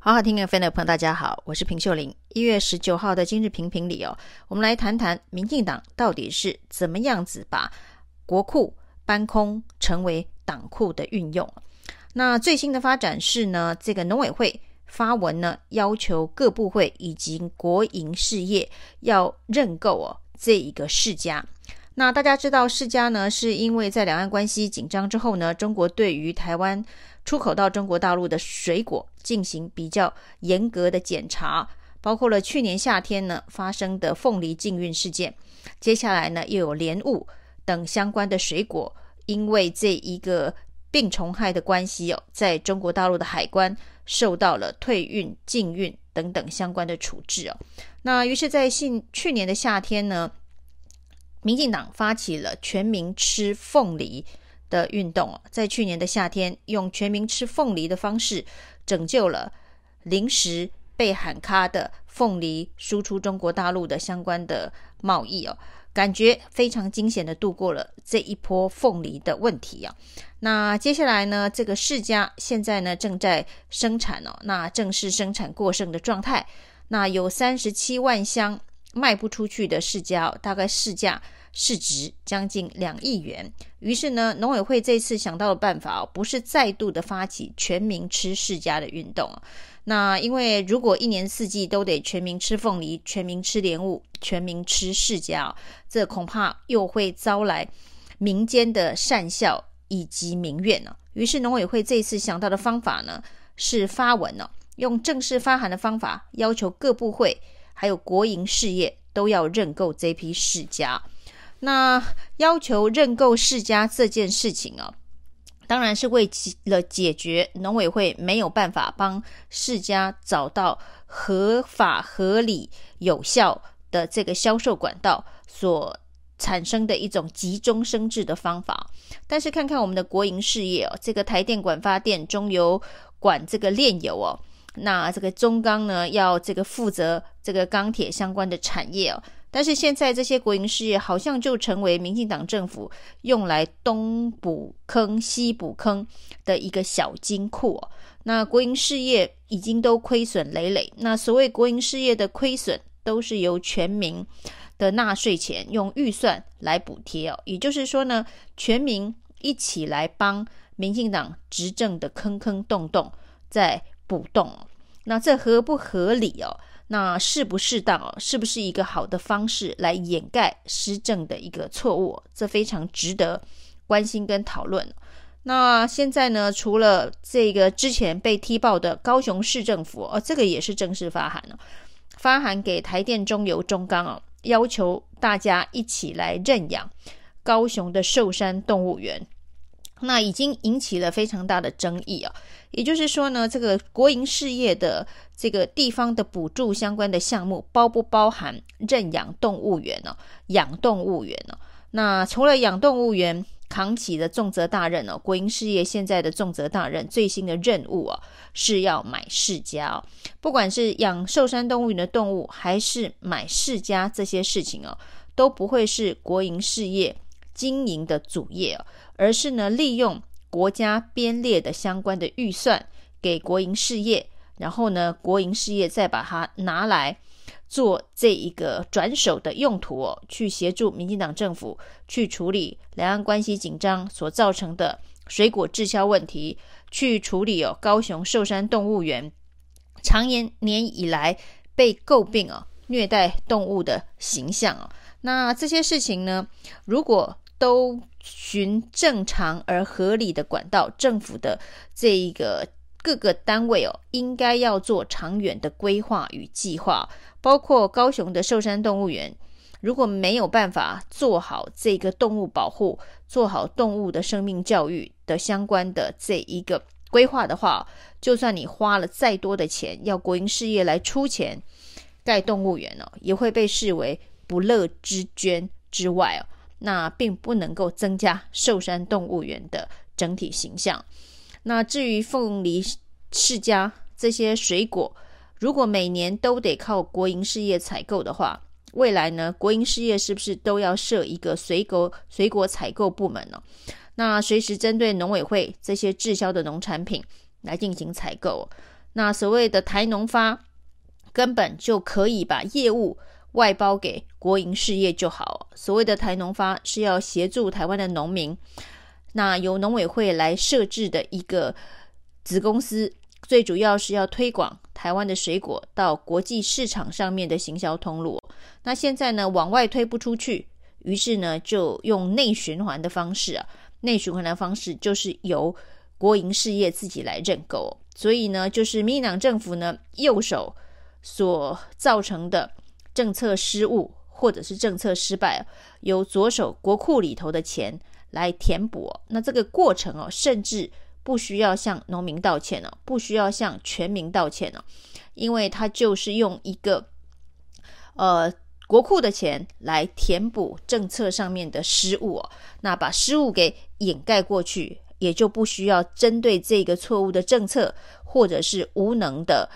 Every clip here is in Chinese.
好好听 FM 的朋友，大家好，我是平秀玲。一月十九号的今日评评里哦，我们来谈谈民进党到底是怎么样子把国库搬空成为党库的运用。那最新的发展是呢，这个农委会发文呢，要求各部会以及国营事业要认购哦这一个世家。那大家知道世家呢，是因为在两岸关系紧张之后呢，中国对于台湾出口到中国大陆的水果进行比较严格的检查，包括了去年夏天呢发生的凤梨禁运事件，接下来呢又有莲雾等相关的水果，因为这一个病虫害的关系哦，在中国大陆的海关受到了退运、禁运等等相关的处置哦。那于是，在信去年的夏天呢。民进党发起了全民吃凤梨的运动，在去年的夏天，用全民吃凤梨的方式拯救了临时被喊卡的凤梨输出中国大陆的相关的贸易哦，感觉非常惊险的度过了这一波凤梨的问题啊。那接下来呢，这个释迦现在呢正在生产哦，那正是生产过剩的状态，那有三十七万箱卖不出去的释迦，大概市价。市值将近两亿元，于是呢，农委会这次想到的办法哦，不是再度的发起全民吃释迦的运动。那因为如果一年四季都得全民吃凤梨、全民吃莲雾、全民吃释迦，这恐怕又会招来民间的讪笑以及民怨呢。于是农委会这次想到的方法呢，是发文呢，用正式发函的方法，要求各部会还有国营事业都要认购这批释迦。那要求认购世家这件事情啊，当然是为了解决农委会没有办法帮世家找到合法、合理、有效的这个销售管道所产生的一种急中生智的方法。但是看看我们的国营事业哦，这个台电管发电、中油管这个炼油哦，那这个中钢呢要这个负责这个钢铁相关的产业哦。但是现在这些国营事业好像就成为民进党政府用来东补坑西补坑的一个小金库哦。那国营事业已经都亏损累累，那所谓国营事业的亏损都是由全民的纳税钱用预算来补贴哦。也就是说呢，全民一起来帮民进党执政的坑坑洞洞在补洞哦。那这合不合理哦？那适不适当哦？是不是一个好的方式来掩盖施政的一个错误？这非常值得关心跟讨论。那现在呢，除了这个之前被踢爆的高雄市政府哦，这个也是正式发函了，发函给台电、中油、中钢哦，要求大家一起来认养高雄的寿山动物园。那已经引起了非常大的争议啊，也就是说呢，这个国营事业的这个地方的补助相关的项目，包不包含认养动物园呢？养动物园呢？那除了养动物园扛起的重责大任呢？国营事业现在的重责大任最新的任务啊，是要买世家，不管是养寿山动物园的动物，还是买世家这些事情哦，都不会是国营事业经营的主业。而是呢，利用国家编列的相关的预算给国营事业，然后呢，国营事业再把它拿来做这一个转手的用途哦，去协助民进党政府去处理两岸关系紧张所造成的水果滞销问题，去处理哦高雄寿山动物园长年年以来被诟病哦虐待动物的形象哦，那这些事情呢，如果都循正常而合理的管道，政府的这一个各个单位哦，应该要做长远的规划与计划，包括高雄的寿山动物园，如果没有办法做好这个动物保护，做好动物的生命教育的相关的这一个规划的话，就算你花了再多的钱，要国营事业来出钱盖动物园哦，也会被视为不乐之捐之外哦。那并不能够增加寿山动物园的整体形象。那至于凤梨、释迦这些水果，如果每年都得靠国营事业采购的话，未来呢，国营事业是不是都要设一个水果水果采购部门呢？那随时针对农委会这些滞销的农产品来进行采购。那所谓的台农发根本就可以把业务外包给国营事业就好。所谓的台农发是要协助台湾的农民，那由农委会来设置的一个子公司，最主要是要推广台湾的水果到国际市场上面的行销通路。那现在呢，往外推不出去，于是呢，就用内循环的方式啊，内循环的方式就是由国营事业自己来认购。所以呢，就是民进党政府呢右手所造成的政策失误或者是政策失败，由左手国库里头的钱来填补。那这个过程哦，甚至不需要向农民道歉哦，不需要向全民道歉哦，因为他就是用一个呃国库的钱来填补政策上面的失误哦，那把失误给掩盖过去。也就不需要针对这个错误的政策，或者是无能的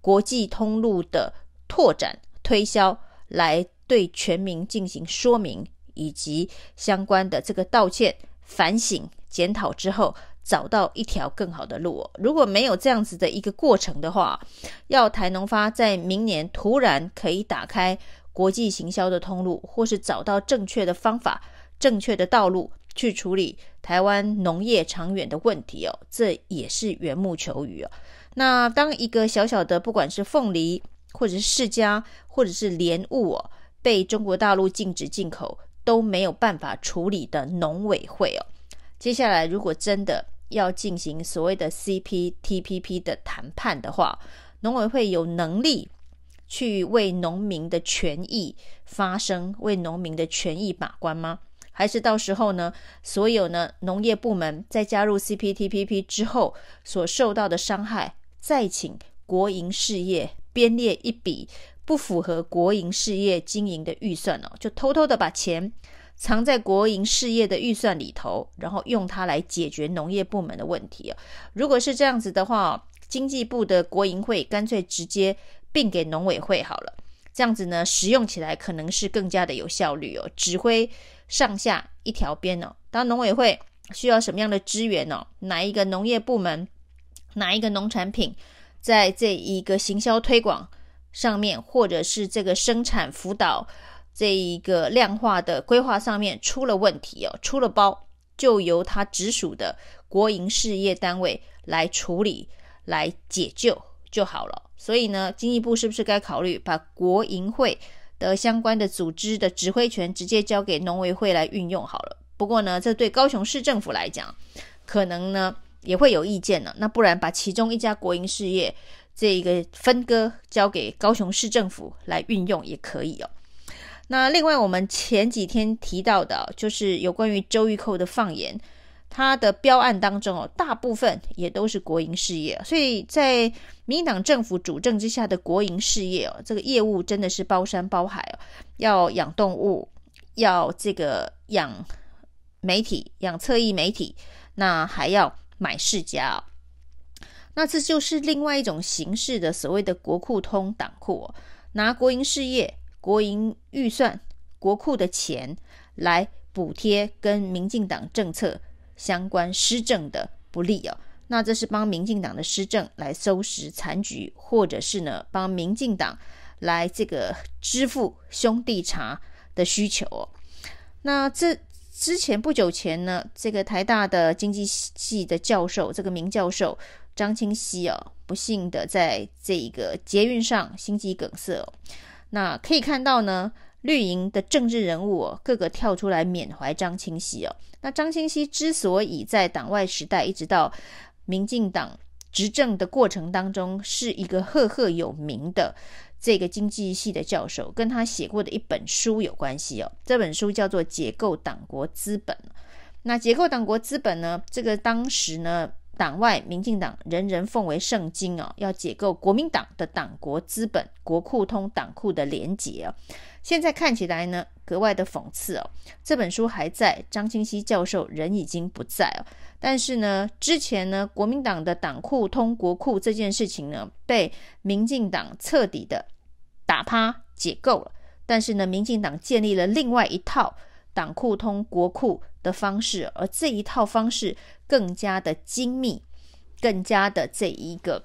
国际通路的拓展推销，来对全民进行说明，以及相关的这个道歉、反省、检讨之后，找到一条更好的路。如果没有这样子的一个过程的话，要台农发在明年突然可以打开国际行销的通路，或是找到正确的方法、正确的道路。去处理台湾农业长远的问题哦，这也是缘木求鱼哦。那当一个小小的，不管是凤梨，或者是世家，或者是莲雾哦，被中国大陆禁止进口，都没有办法处理的农委会哦，接下来如果真的要进行所谓的 CPTPP 的谈判的话，农委会有能力去为农民的权益发声，为农民的权益把关吗？还是到时候呢，所有呢农业部门在加入 CPTPP 之后所受到的伤害，再请国营事业编列一笔不符合国营事业经营的预算哦，就偷偷的把钱藏在国营事业的预算里头，然后用它来解决农业部门的问题哦。如果是这样子的话，经济部的国营会干脆直接并给农委会好了，这样子呢，使用起来可能是更加的有效率哦，指挥。上下一条边哦，当农委会需要什么样的资源哦，哪一个农业部门，哪一个农产品，在这一个行销推广上面，或者是这个生产辅导这一个量化的规划上面出了问题哦，出了包，就由他直属的国营事业单位来处理，来解救就好了。所以呢，经济部是不是该考虑把国营会的相关的组织的指挥权直接交给农委会来运用好了。不过呢，这对高雄市政府来讲，可能呢也会有意见呢。那不然把其中一家国营事业这一个分割交给高雄市政府来运用也可以哦。那另外我们前几天提到的，就是有关于周玉蔻的放言。它的标案当中哦，大部分也都是国营事业，所以在民党政府主政之下的国营事业哦，这个业务真的是包山包海哦，要养动物，要这个养媒体，养侧翼媒体，那还要买释迦哦，那这就是另外一种形式的所谓的国库通党库哦，拿国营事业、国营预算、国库的钱来补贴跟民进党政策。相关施政的不利哦，那这是帮民进党的施政来收拾残局，或者是呢帮民进党来这个支付兄弟茶的需求哦。那这之前不久前呢，这个台大的经济系的教授，这个名教授张清熙哦，不幸的在这个捷运上心肌梗塞哦。那可以看到呢。绿营的政治人物哦，个个跳出来缅怀张清熙哦。那张清熙之所以在党外时代一直到民进党执政的过程当中，是一个赫赫有名的这个经济系的教授，跟他写过的一本书有关系哦。这本书叫做《解构党国资本》。那《解构党国资本》呢，这个当时呢。党外民进党人人奉为圣经哦，要解构国民党的党国资本、国库通党库的连结哦。现在看起来呢，格外的讽刺哦。这本书还在，张清熙教授人已经不在哦。但是呢，之前呢，国民党的党库通国库这件事情呢，被民进党彻底的打趴解构了。但是呢，民进党建立了另外一套。党库通国库的方式，而这一套方式更加的精密，更加的这一个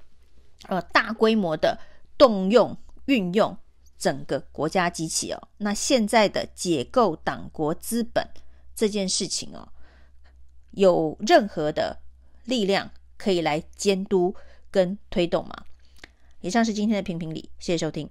呃大规模的动用运用整个国家机器哦，那现在的解构党国资本这件事情哦，有任何的力量可以来监督跟推动吗？以上是今天的评评理，谢谢收听。